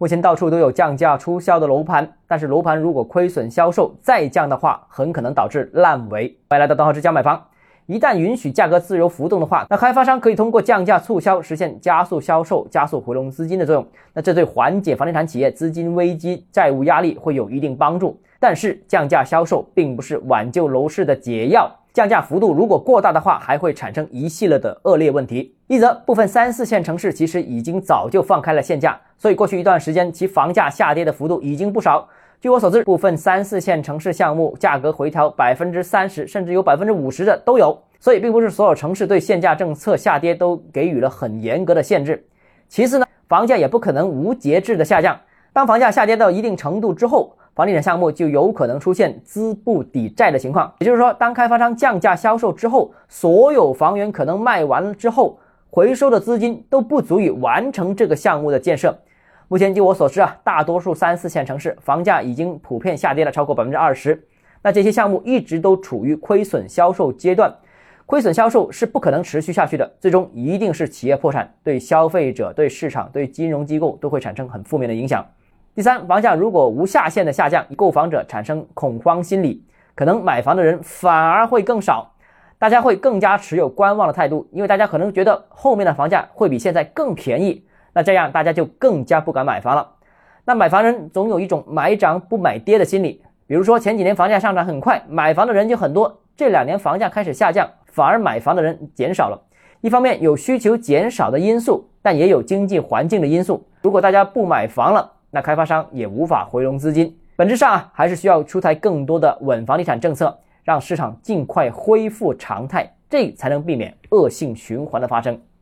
目前到处都有降价促销的楼盘，但是楼盘如果亏损销售再降的话，很可能导致烂尾。欢迎来到东浩之家买房。一旦允许价格自由浮动的话，那开发商可以通过降价促销实现加速销售、加速回笼资金的作用。那这对缓解房地产企业资金危机、债务压力会有一定帮助。但是降价销售并不是挽救楼市的解药。降价幅度如果过大的话，还会产生一系列的恶劣问题。一则，部分三四线城市其实已经早就放开了限价，所以过去一段时间其房价下跌的幅度已经不少。据我所知，部分三四线城市项目价格回调百分之三十，甚至有百分之五十的都有。所以，并不是所有城市对限价政策下跌都给予了很严格的限制。其次呢，房价也不可能无节制的下降。当房价下跌到一定程度之后，房地产项目就有可能出现资不抵债的情况，也就是说，当开发商降价销售之后，所有房源可能卖完了之后，回收的资金都不足以完成这个项目的建设。目前，据我所知啊，大多数三四线城市房价已经普遍下跌了超过百分之二十，那这些项目一直都处于亏损销售阶段，亏损销售是不可能持续下去的，最终一定是企业破产，对消费者、对市场、对金融机构都会产生很负面的影响。第三，房价如果无下限的下降，购房者产生恐慌心理，可能买房的人反而会更少，大家会更加持有观望的态度，因为大家可能觉得后面的房价会比现在更便宜，那这样大家就更加不敢买房了。那买房人总有一种买涨不买跌的心理，比如说前几年房价上涨很快，买房的人就很多，这两年房价开始下降，反而买房的人减少了。一方面有需求减少的因素，但也有经济环境的因素。如果大家不买房了，那开发商也无法回笼资金，本质上啊，还是需要出台更多的稳房地产政策，让市场尽快恢复常态，这才能避免恶性循环的发生。